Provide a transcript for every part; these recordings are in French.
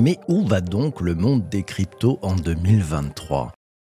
Mais où va donc le monde des cryptos en 2023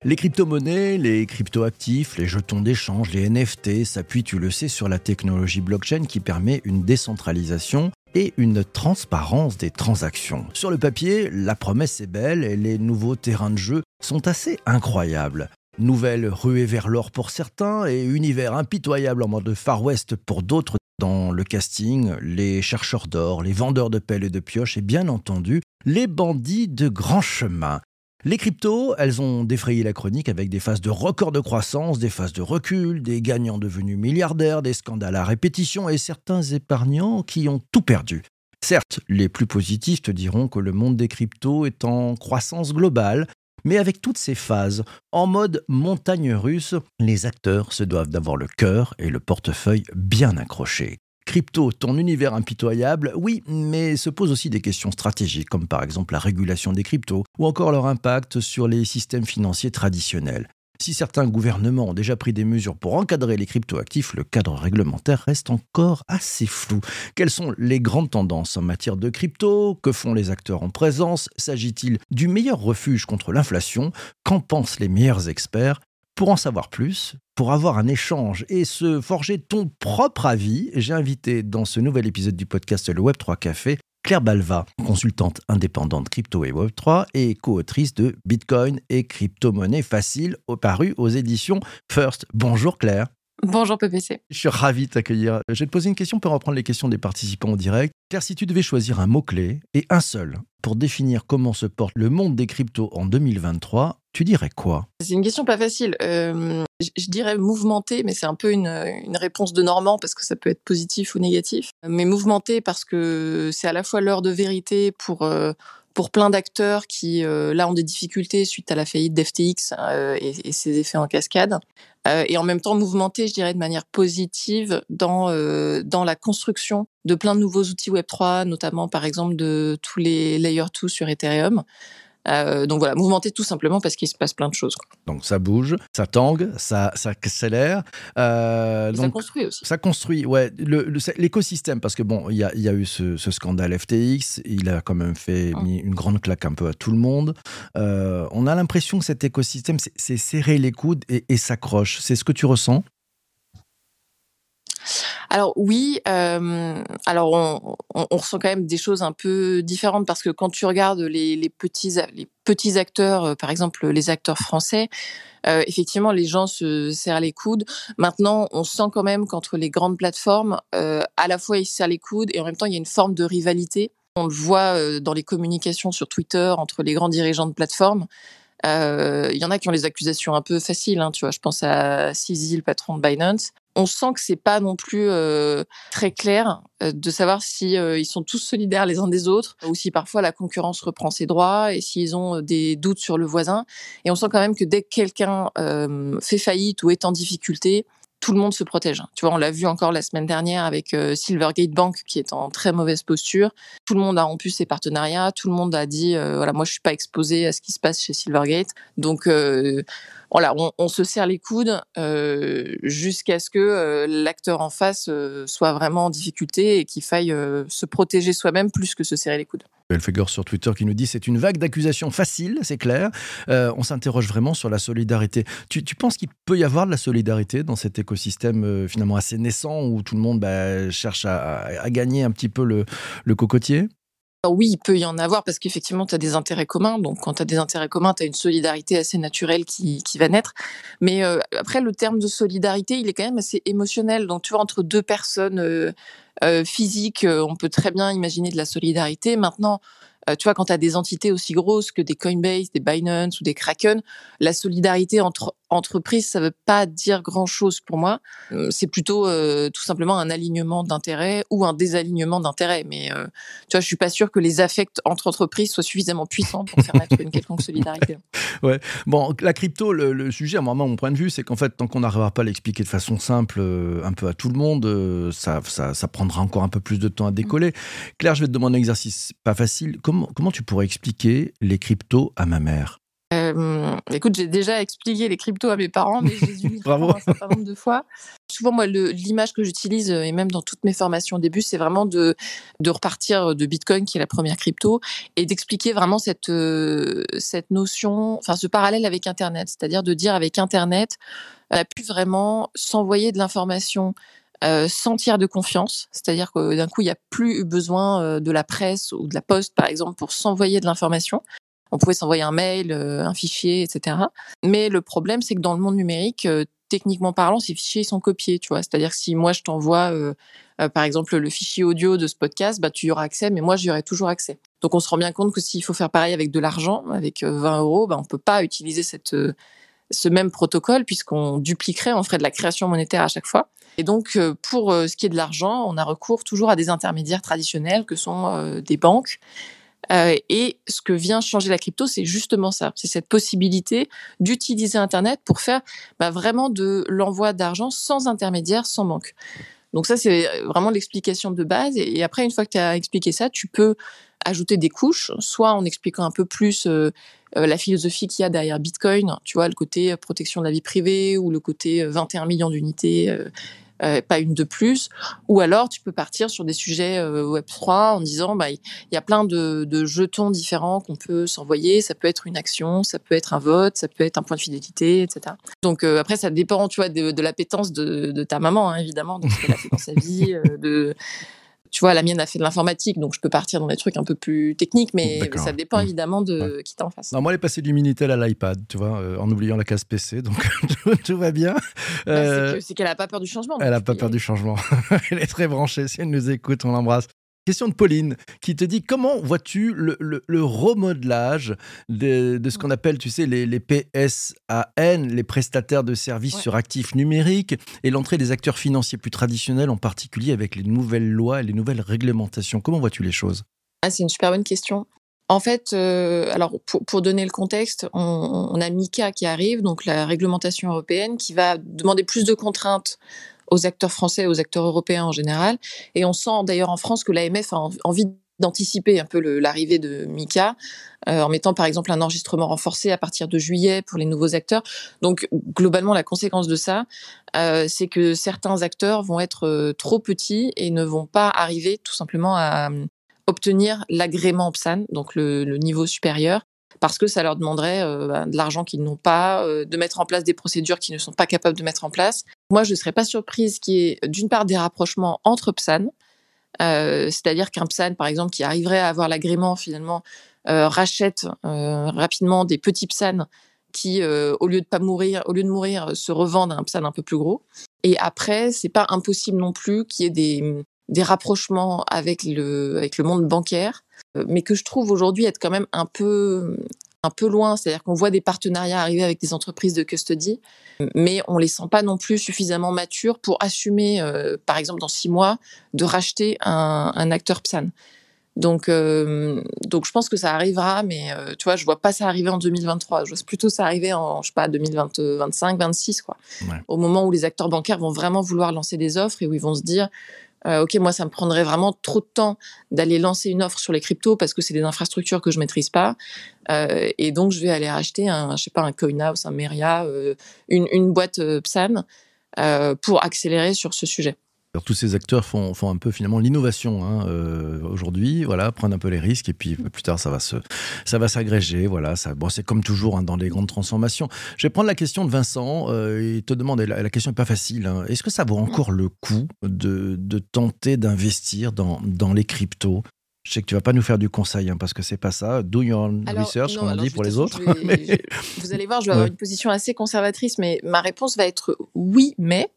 les crypto-monnaies, les crypto-actifs, les jetons d'échange, les NFT s'appuient, tu le sais, sur la technologie blockchain qui permet une décentralisation et une transparence des transactions. Sur le papier, la promesse est belle et les nouveaux terrains de jeu sont assez incroyables. Nouvelle ruée vers l'or pour certains et univers impitoyable en mode Far West pour d'autres dans le casting, les chercheurs d'or, les vendeurs de pelles et de pioches et bien entendu les bandits de grand chemin. Les cryptos, elles ont défrayé la chronique avec des phases de record de croissance, des phases de recul, des gagnants devenus milliardaires, des scandales à répétition et certains épargnants qui ont tout perdu. Certes, les plus positifs diront que le monde des cryptos est en croissance globale, mais avec toutes ces phases, en mode montagne russe, les acteurs se doivent d'avoir le cœur et le portefeuille bien accrochés. Crypto, ton univers impitoyable, oui, mais se posent aussi des questions stratégiques, comme par exemple la régulation des cryptos, ou encore leur impact sur les systèmes financiers traditionnels. Si certains gouvernements ont déjà pris des mesures pour encadrer les cryptoactifs, le cadre réglementaire reste encore assez flou. Quelles sont les grandes tendances en matière de crypto? Que font les acteurs en présence? S'agit-il du meilleur refuge contre l'inflation? Qu'en pensent les meilleurs experts? Pour en savoir plus, pour avoir un échange et se forger ton propre avis, j'ai invité dans ce nouvel épisode du podcast Le Web3 Café Claire Balva, consultante indépendante crypto et Web3 et co-autrice de Bitcoin et crypto-monnaie facile, paru aux éditions First. Bonjour Claire. Bonjour PPC. Je suis ravi de t'accueillir. Je vais te poser une question pour reprendre les questions des participants en direct. Claire, si tu devais choisir un mot-clé et un seul pour définir comment se porte le monde des cryptos en 2023, tu dirais quoi? C'est une question pas facile. Euh, je dirais mouvementé, mais c'est un peu une, réponse de Normand parce que ça peut être positif ou négatif. Mais mouvementé parce que c'est à la fois l'heure de vérité pour euh, pour plein d'acteurs qui euh, là ont des difficultés suite à la faillite d'FTX et, ses effets en cascade, et en même temps mouvementé, je dirais de manière positive dans dans la construction de plein de nouveaux outils Web 3, notamment par exemple de tous les Layer 2 sur Ethereum. Euh, donc voilà, mouvementé tout simplement parce qu'il se passe plein de choses. Donc ça bouge, ça tangue, ça, ça accélère. Euh, ça construit aussi. Ça construit, ouais. L'écosystème, parce que bon, il y a, y a, eu ce, scandale FTX, il a quand même fait mmh. mis une grande claque un peu à tout le monde. Euh, on a l'impression que cet écosystème s'est serré les coudes et, et s'accroche. C'est ce que tu ressens? Alors oui, euh, alors on, on, ressent quand même des choses un peu différentes parce que quand tu regardes les, les petits les petits acteurs, euh, par exemple les acteurs français, euh, effectivement les gens se serrent les coudes. Maintenant, on sent quand même qu'entre les grandes plateformes, euh, à la fois ils se serrent les coudes et en même temps il y a une forme de rivalité. On le voit euh, dans les communications sur Twitter entre les grands dirigeants de plateformes. Il y en a qui ont les accusations un peu faciles, hein, tu vois. Je pense à CZ, le patron de Binance on sent que c'est pas non plus euh, très clair euh, de savoir si euh, ils sont tous solidaires les uns des autres ou si parfois la concurrence reprend ses droits et s'ils ont des doutes sur le voisin. Et on sent quand même que dès que quelqu'un fait faillite ou est en difficulté, tout le monde se protège. Tu vois, on l'a vu encore la semaine dernière avec Silvergate Bank qui est en très mauvaise posture. Tout le monde a rompu ses partenariats, tout le monde a dit voilà, moi je suis pas exposé à ce qui se passe chez Silvergate. Donc on, se serre les coudes euh, jusqu'à ce que euh, l'acteur en face euh, soit vraiment en difficulté et qu'il faille se protéger soi-même plus que se serrer les coudes. Belfegor sur Twitter qui nous dit c'est une vague d'accusations facile, c'est clair. on s'interroge vraiment sur la solidarité. Tu, penses qu'il peut y avoir de la solidarité dans cet écosystème finalement assez naissant où tout le monde bah, cherche à, gagner un petit peu le cocotier? Oui, il peut y en avoir parce qu'effectivement, tu as des intérêts communs. Donc, quand tu as des intérêts communs, tu as une solidarité assez naturelle qui, qui va naître. Mais euh, après, le terme de solidarité, il est quand même assez émotionnel. Donc, tu vois, entre deux personnes euh, euh, physiques, on peut très bien imaginer de la solidarité. Maintenant, tu vois, quand tu as des entités aussi grosses que des Coinbase, des Binance ou des Kraken, la solidarité entre entreprises, ça veut pas dire grand-chose pour moi. Euh, c'est plutôt euh, tout simplement un alignement d'intérêts ou un désalignement d'intérêts. Mais tu vois, je suis pas sûr que les affects entre entreprises soient suffisamment puissants pour faire naître une quelconque solidarité. ouais. Bon, la crypto, le, sujet, à moi, mon point de vue, c'est qu'en fait, tant qu'on n'arrivera pas à l'expliquer de façon simple, un peu à tout le monde, ça, ça, ça, prendra encore un peu plus de temps à décoller. Claire, je vais te demander un exercice pas facile comment, tu pourrais expliquer les cryptos à ma mère? Euh, Euh, écoute, j'ai déjà expliqué les cryptos à mes parents, mais j'ai dû un certain nombre de fois. Souvent, moi, l'image que j'utilise, et même dans toutes mes formations au début, c'est vraiment de, de repartir de Bitcoin, qui est la première crypto, et d'expliquer vraiment cette, euh, cette notion, enfin ce parallèle avec Internet, c'est-à-dire de dire avec Internet, on a pu vraiment s'envoyer de l'information euh, sans tiers de confiance, c'est-à-dire que d'un coup, il n'y a plus eu besoin euh, de la presse ou de la poste, par exemple, pour s'envoyer de l'information. On pouvait s'envoyer un mail, euh, un fichier, etc. Mais le problème, c'est que dans le monde numérique, techniquement parlant, ces fichiers sont copiés, tu vois. C'est-à-dire que si moi je t'envoie, par exemple, le fichier audio de ce podcast, bah tu y auras accès, mais moi j'y aurai toujours accès. Donc on se rend bien compte que s'il faut faire pareil avec de l'argent, avec 20 euros, bah on peut pas utiliser ce même protocole puisqu'on dupliquerait, on ferait de la création monétaire à chaque fois. Et donc, euh, pour euh, ce qui est de l'argent, on a recours toujours à des intermédiaires traditionnels que sont euh, des banques. Et ce que vient changer la crypto, c'est justement ça. C'est cette possibilité d'utiliser Internet pour faire bah, vraiment de l'envoi d'argent sans intermédiaire, sans banque. Donc ça, c'est vraiment l'explication de base. Et après, une fois que tu as expliqué ça, tu peux ajouter des couches, soit en expliquant un peu plus la philosophie qu'il y a derrière Bitcoin, tu vois, le côté protection de la vie privée ou le côté 21 millions d'unités euh, pas une de plus. Ou alors, tu peux partir sur des sujets euh, Web3 en disant, bah, il y a plein de, jetons différents qu'on peut s'envoyer. Ça peut être une action, ça peut être un vote, ça peut être un point de fidélité, etc. Donc euh, après, ça dépend, tu vois, de, de l'appétence de, de, ta maman, hein, évidemment, de ce qu'elle a fait dans sa vie, de tu vois, la mienne a fait de l'informatique, donc je peux partir dans des trucs un peu plus techniques, mais ça dépend mmh. évidemment de qui t'en face. Non, moi, elle est passée du Minitel à l'iPad, tu vois, euh, en oubliant la case PC, donc tout, va bien. Bah, euh, c'est qu'elle n'a pas peur du changement. Elle n'a pas peur du changement. elle est très branchée. Si elle nous écoute, on l'embrasse. Question de Pauline qui te dit comment vois-tu le, le, remodelage de, de ce qu'on appelle, tu sais, les, les, PSAN, les prestataires de services sur actifs numériques, et l'entrée des acteurs financiers plus traditionnels, en particulier avec les nouvelles lois et les nouvelles réglementations. Comment vois-tu les choses? Ah, C'est une super bonne question. En fait, euh, alors pour, pour, donner le contexte, on, on, a MICA qui arrive, donc la réglementation européenne, qui va demander plus de contraintes aux acteurs français, aux acteurs européens en général. Et on sent d'ailleurs en France que l'AMF a envie d'anticiper un peu l'arrivée de Mika euh, en mettant par exemple un enregistrement renforcé à partir de juillet pour les nouveaux acteurs. Donc globalement, la conséquence de ça, euh, c'est que certains acteurs vont être euh, trop petits et ne vont pas arriver tout simplement à obtenir l'agrément PSAN, donc le, niveau supérieur, parce que ça leur demanderait bah, de l'argent qu'ils n'ont pas, de mettre en place des procédures qu'ils ne sont pas capables de mettre en place. Moi, je ne serais pas surprise qu'il y ait d'une part des rapprochements entre PSAN, euh, c'est-à-dire qu'un PSAN, par exemple, qui arriverait à avoir l'agrément finalement, rachète rapidement des petits PSAN qui, au lieu de pas mourir, au lieu de mourir, se revendent à un PSAN un peu plus gros. Et après, c'est pas impossible non plus qu'il y ait des, des rapprochements avec le, avec le monde bancaire euh, mais que je trouve aujourd'hui être quand même un peu un peu loin, c'est-à-dire qu'on voit des partenariats arriver avec des entreprises de custody, mais on les sent pas non plus suffisamment matures pour assumer, euh, par exemple dans six mois, de racheter un, un acteur PSAN. Donc, euh, donc je pense que ça arrivera, mais euh, tu vois, je vois pas ça arriver en 2023. Je vois plutôt ça arriver en, je sais pas, 2025, 26 quoi. Ouais. Au moment où les acteurs bancaires vont vraiment vouloir lancer des offres et où ils vont se dire, euh, ok, moi, ça me prendrait vraiment trop de temps d'aller lancer une offre sur les cryptos parce que c'est des infrastructures que je maîtrise pas. Euh, et donc, je vais aller acheter un, je sais pas, un CoinHouse, un Meria, euh, une, boîte PSAN pour accélérer sur ce sujet. Alors, tous ces acteurs font, font un peu finalement l'innovation hein, euh, aujourd'hui, voilà, prennent un peu les risques et puis plus tard ça va se, ça va s'agréger, voilà. Ça, bon, c'est comme toujours hein, dans les grandes transformations. Je vais prendre la question de Vincent. Euh, il te demande, et la, la question n'est pas facile. Hein, Est-ce que ça vaut encore le coup de, de tenter d'investir dans, dans les cryptos? Je sais que tu vas pas nous faire du conseil hein, parce que c'est pas ça. Do your alors, research, comme on dit pour les autres. Vais, mais... je, vous allez voir, je vais ouais. avoir une position assez conservatrice, mais ma réponse va être oui, mais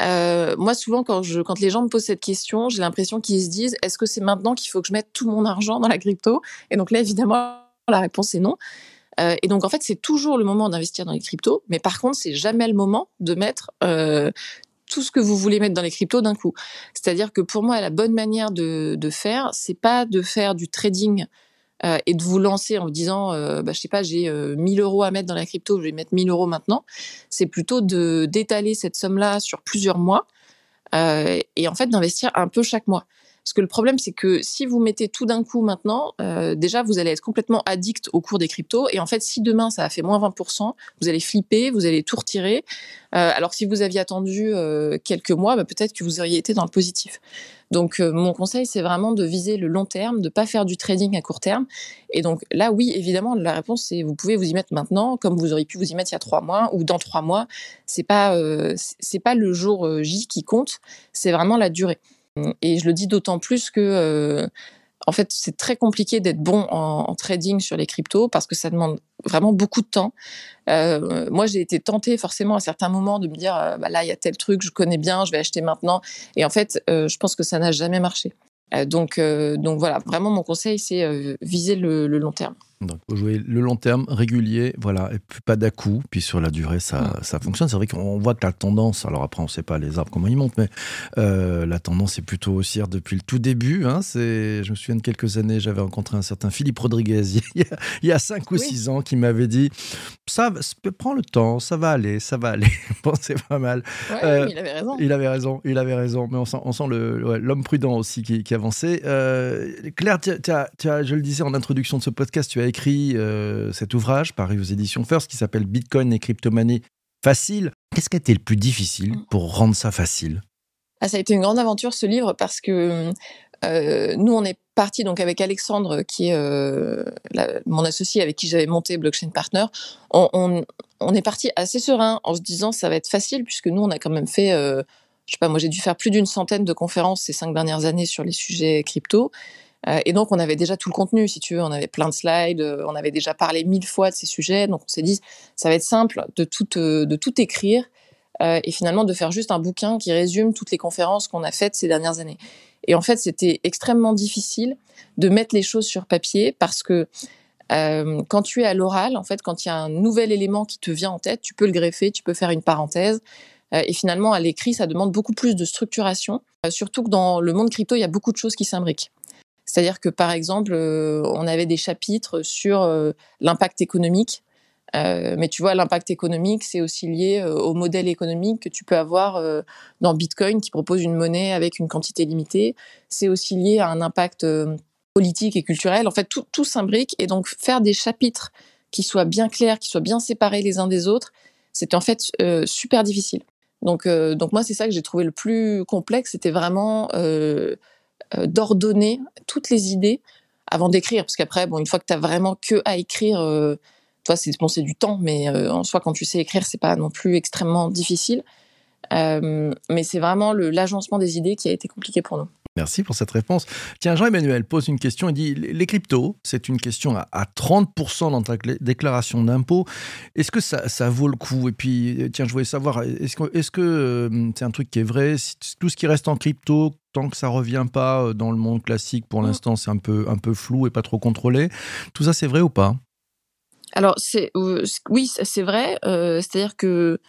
euh, moi, souvent, quand, les gens me posent cette question, j'ai l'impression qu'ils se disent est-ce que c'est maintenant qu'il faut que je mette tout mon argent dans la crypto? Et donc là, évidemment, la réponse est non. Euh, et donc, en fait, c'est toujours le moment d'investir dans les cryptos, mais par contre, c'est jamais le moment de mettre euh, tout ce que vous voulez mettre dans les cryptos d'un coup. C'est-à-dire que pour moi, la bonne manière de, de faire, c'est pas de faire du trading euh, et de vous lancer en vous disant, euh, bah, je sais pas, j'ai euh, 1000 euros à mettre dans la crypto, je vais mettre 1000 euros maintenant. C'est plutôt de d'étaler cette somme-là sur plusieurs mois euh, et en fait d'investir un peu chaque mois. Parce que le problème, c'est que si vous mettez tout d'un coup maintenant, euh, déjà, vous allez être complètement addict au cours des cryptos. Et en fait, si demain, ça a fait moins 20%, vous allez flipper, vous allez tout retirer. Euh, alors, si vous aviez attendu euh, quelques mois, bah, peut-être que vous auriez été dans le positif. Donc, euh, mon conseil, c'est vraiment de viser le long terme, de pas faire du trading à court terme. Et donc, là, oui, évidemment, la réponse, c'est vous pouvez vous y mettre maintenant, comme vous auriez pu vous y mettre il y a trois mois ou dans trois mois. C'est pas, euh, c'est pas le jour J qui compte, c'est vraiment la durée. Et je le dis d'autant plus que en fait, c'est très compliqué d'être bon en, trading sur les cryptos parce que ça demande vraiment beaucoup de temps. Euh, moi, j'ai été tentée forcément à certains moments de me dire, euh, bah là, il y a tel truc, je connais bien, je vais acheter maintenant. Et en fait, euh, je pense que ça n'a jamais marché. donc, donc voilà, vraiment, mon conseil, c'est viser le long terme. Donc, faut jouer le long terme, régulier, voilà, et pas d'à coup. Puis sur la durée, ça, mm. ça fonctionne. C'est vrai qu'on voit que la tendance, alors après, on ne sait pas les arbres comment ils montent, mais euh, la tendance est plutôt haussière depuis le tout début. Hein. C'est, je me souviens de quelques années, j'avais rencontré un certain Philippe Rodriguez il y a, 5 ou 6 ans qui m'avait dit ça, prends le temps, ça va aller, ça va aller. bon, c'est pas mal. Euh, il avait raison. Il avait raison, il avait raison. Mais on sent, on sent le, l'homme prudent aussi qui, qui avançait. Euh, Claire, tu as, je le disais en introduction de ce podcast, tu as écrit euh, cet ouvrage paru aux éditions First qui s'appelle Bitcoin et crypto-monnaie facile. Qu'est-ce qui a été le plus difficile mm. pour rendre ça facile? Ah, Ça a été une grande aventure ce livre parce que euh, nous, on est parti donc avec Alexandre, qui est euh, mon associé avec qui j'avais monté Blockchain Partner. On, on, est parti assez serein en se disant ça va être facile puisque nous, on a quand même fait, je sais pas, moi j'ai dû faire plus d'une centaine de conférences ces cinq dernières années sur les sujets crypto. Euh, et donc, on avait déjà tout le contenu, si tu veux. On avait plein de slides, euh, on avait déjà parlé mille fois de ces sujets. Donc, on s'est dit, ça va être simple de tout, euh, de tout écrire et finalement de faire juste un bouquin qui résume toutes les conférences qu'on a faites ces dernières années. Et en fait, c'était extrêmement difficile de mettre les choses sur papier parce que quand tu es à l'oral, en fait, quand il y a un nouvel élément qui te vient en tête, tu peux le greffer, tu peux faire une parenthèse. et finalement, à l'écrit, ça demande beaucoup plus de structuration. surtout que dans le monde crypto, il y a beaucoup de choses qui s'imbriquent. C'est-à-dire que, par exemple, euh, on avait des chapitres sur euh, l'impact économique. Euh, mais tu vois, l'impact économique, c'est aussi lié au modèle économique que tu peux avoir dans Bitcoin, qui propose une monnaie avec une quantité limitée. C'est aussi lié à un impact politique et culturel. En fait, tout, tout s'imbrique. Et donc, faire des chapitres qui soient bien clairs, qui soient bien séparés les uns des autres, c'était en fait super difficile. Donc, donc moi, c'est ça que j'ai trouvé le plus complexe. C'était vraiment d'ordonner toutes les idées avant d'écrire. Parce qu'après, bon, une fois que tu as vraiment que à écrire, euh, toi, c'est bon, du temps, mais euh, en soi, quand tu sais écrire, c'est pas non plus extrêmement difficile. Mais c'est vraiment l'agencement des idées qui a été compliqué pour nous. Merci pour cette réponse. Tiens, Jean-Emmanuel pose une question. Il dit Les cryptos, c'est une question à, 30% dans ta déclaration d'impôt. Est-ce que ça, ça, vaut le coup? Et puis, tiens, je voulais savoir est-ce que c'est -ce que, c'est un truc qui est vrai? Tout ce qui reste en crypto, tant que ça revient pas euh, dans le monde classique, pour mmh. l'instant, c'est un peu, un peu flou et pas trop contrôlé. Tout ça, c'est vrai ou pas? Alors, euh, oui, c'est vrai. Euh, c'est-à-dire que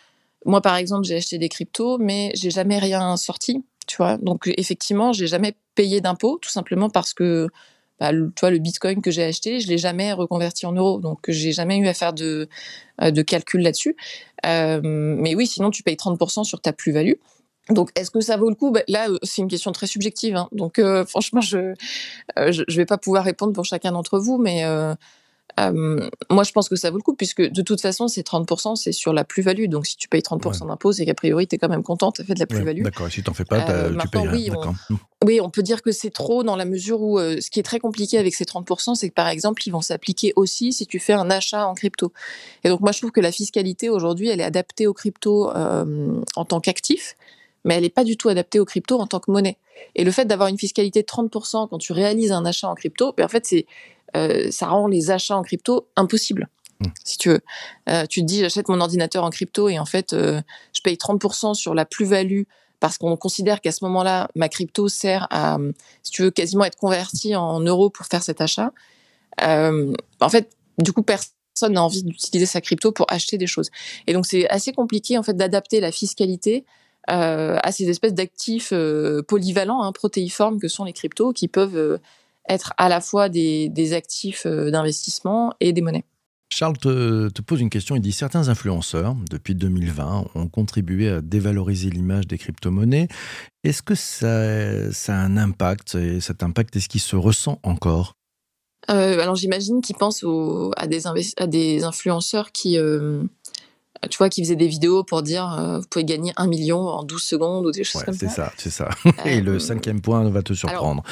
moi, par exemple, j'ai acheté des cryptos, mais j'ai jamais rien sorti. Tu vois, donc effectivement, j'ai jamais payé d'impôts, tout simplement parce que bah, le, le Bitcoin que j'ai acheté, je l'ai jamais reconverti en euros, donc j'ai jamais eu à faire de, de calcul là-dessus. mais oui, sinon tu payes 30% sur ta plus-value. Donc, est-ce que ça vaut le coup? Bah, Là, euh, c'est une question très subjective. Hein. Donc, euh, franchement, je ne euh, vais pas pouvoir répondre pour chacun d'entre vous, mais moi, je pense que ça vaut le coup, puisque de toute façon, ces 30%, c'est sur la plus-value. Donc, si tu payes 30% d'impôts, c'est qu'a priori, tu es quand même content, tu as fait de la plus-value. d'accord, si tu n'en fais pas, tu payes oui, oui, on peut dire que c'est trop dans la mesure où ce qui est très compliqué avec ces 30%, c'est que par exemple, ils vont s'appliquer aussi si tu fais un achat en crypto. Et donc, moi, je trouve que la fiscalité aujourd'hui, elle est adaptée aux crypto en tant qu'actif mais elle n'est pas du tout adaptée aux crypto en tant que monnaie. Et le fait d'avoir une fiscalité de 30% quand tu réalises un achat en crypto, ben en fait, c'est, euh, ça rend les achats en crypto impossibles. Mmh. Si tu veux, euh, tu te dis j'achète mon ordinateur en crypto et en fait euh, je paye 30% sur la plus-value parce qu'on considère qu'à ce moment-là ma crypto sert à, si tu veux, quasiment être convertie en euros pour faire cet achat. en fait, du coup personne n'a envie d'utiliser sa crypto pour acheter des choses. Et donc c'est assez compliqué en fait d'adapter la fiscalité à ces espèces d'actifs euh, polyvalents, hein, protéiformes que sont les cryptos, qui peuvent euh, être à la fois des, des actifs d'investissement et des monnaies. Charles te, pose une question. Il dit Certains influenceurs, depuis 2020, ont contribué à dévaloriser l'image des crypto-monnaies. Est-ce que ça, ça, a un impact Et cet impact, est-ce qu'il se ressent encore? Euh, Alors j'imagine qu'il pense à, des à des influenceurs qui. Euh, tu vois, qui faisaient des vidéos pour dire euh, vous pouvez gagner un million en 12 secondes ou des choses comme ça. C'est ça, c'est ça. Et le cinquième point va te surprendre.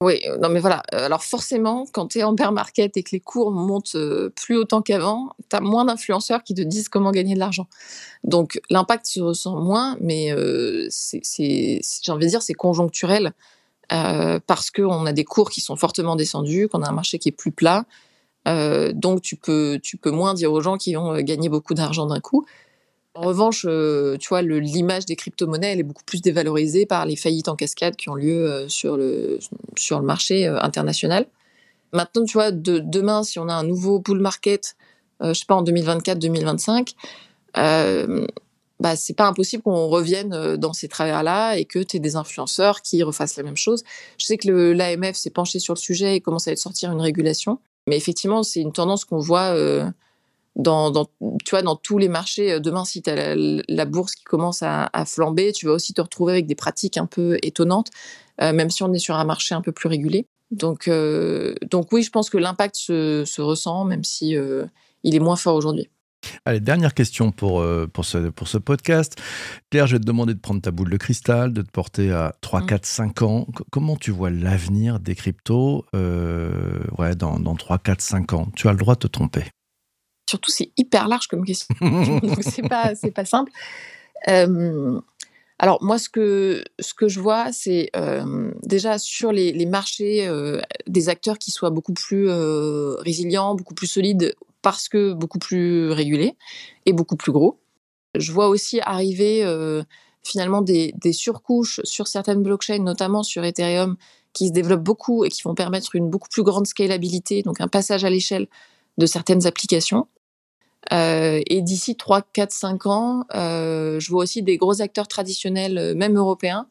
Oui, non mais voilà. Euh, alors forcément, quand tu es en bear market et que les cours montent euh, plus autant qu'avant, tu as moins d'influenceurs qui te disent comment gagner de l'argent. Donc l'impact se ressent moins, mais euh, c'est, j'ai envie de dire, c'est conjoncturel parce qu'on a des cours qui sont fortement descendus, qu'on a un marché qui est plus plat. Donc tu peux, tu peux moins dire aux gens qui ont gagné beaucoup d'argent d'un coup. En revanche, euh, tu vois, l'image des crypto-monnaies, elle est beaucoup plus dévalorisée par les faillites en cascade qui ont lieu euh, sur, le, sur le marché euh, international. Maintenant, tu vois, de, demain, si on a un nouveau bull market, je sais pas, en 2024-2025, euh, bah, c'est pas impossible qu'on revienne dans ces travers-là et que tu aies des influenceurs qui refassent la même chose. Je sais que l'AMF s'est penché sur le sujet et commence à sortir une régulation. Mais effectivement, c'est une tendance qu'on voit dans, tu vois, dans tous les marchés. Euh, demain, si tu as la, bourse qui commence à, flamber, tu vas aussi te retrouver avec des pratiques un peu étonnantes, euh, même si on est sur un marché un peu plus régulé. Donc, euh, donc oui, je pense que l'impact se, se, ressent, même si il est moins fort aujourd'hui. Allez, dernière question pour, pour, ce, pour ce podcast. Claire, je vais te demander de prendre ta boule de cristal, de te porter à 3, 4, 5 ans. comment tu vois l'avenir des cryptos ouais, dans, dans 3, 4, 5 ans? Tu as le droit de te tromper. Surtout, c'est hyper large comme question. Donc, c'est pas, pas simple. Euh, alors, moi, ce que, ce que je vois, c'est euh, déjà sur les, les marchés euh, des acteurs qui soient beaucoup plus résilients, beaucoup plus solides, parce que beaucoup plus régulés et beaucoup plus gros. Je vois aussi arriver finalement des, surcouches sur certaines blockchains, notamment sur Ethereum, qui se développent beaucoup et qui vont permettre une beaucoup plus grande scalabilité, donc un passage à l'échelle de certaines applications. Euh, et d'ici 3, 4, 5 ans, euh, je vois aussi des gros acteurs traditionnels, euh, même européens,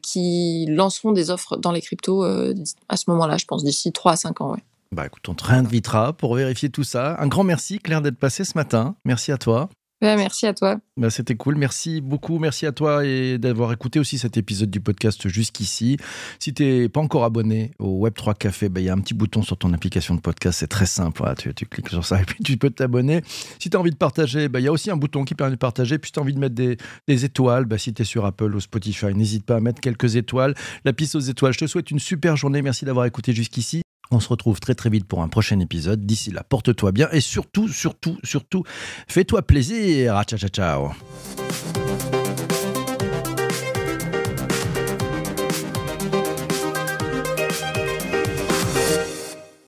qui lanceront des offres dans les cryptos à ce moment-là, je pense, d'ici 3 à 5 ans. Ouais. Bah écoute, on te réinvitera pour vérifier tout ça. Un grand merci, Claire, d'être passée ce matin. Merci à toi merci à toi. Bah, C'était cool. Merci beaucoup. Merci à toi et d'avoir écouté aussi cet épisode du podcast jusqu'ici. Si tu n'es pas encore abonné au Web3 Café, bah, il y a un petit bouton sur ton application de podcast. C'est très simple. tu, tu, cliques sur ça et puis tu peux t'abonner. Si tu as envie de partager, bah, il y a aussi un bouton qui permet de partager. Puis si tu as envie de mettre des, des étoiles, si tu es sur Apple ou Spotify, n'hésite pas à mettre quelques étoiles. La piste aux étoiles. Je te souhaite une super journée. Merci d'avoir écouté jusqu'ici. On se retrouve très très vite pour un prochain épisode. D'ici là, porte-toi bien et surtout, surtout, surtout, fais-toi plaisir. Ciao, ciao, ciao.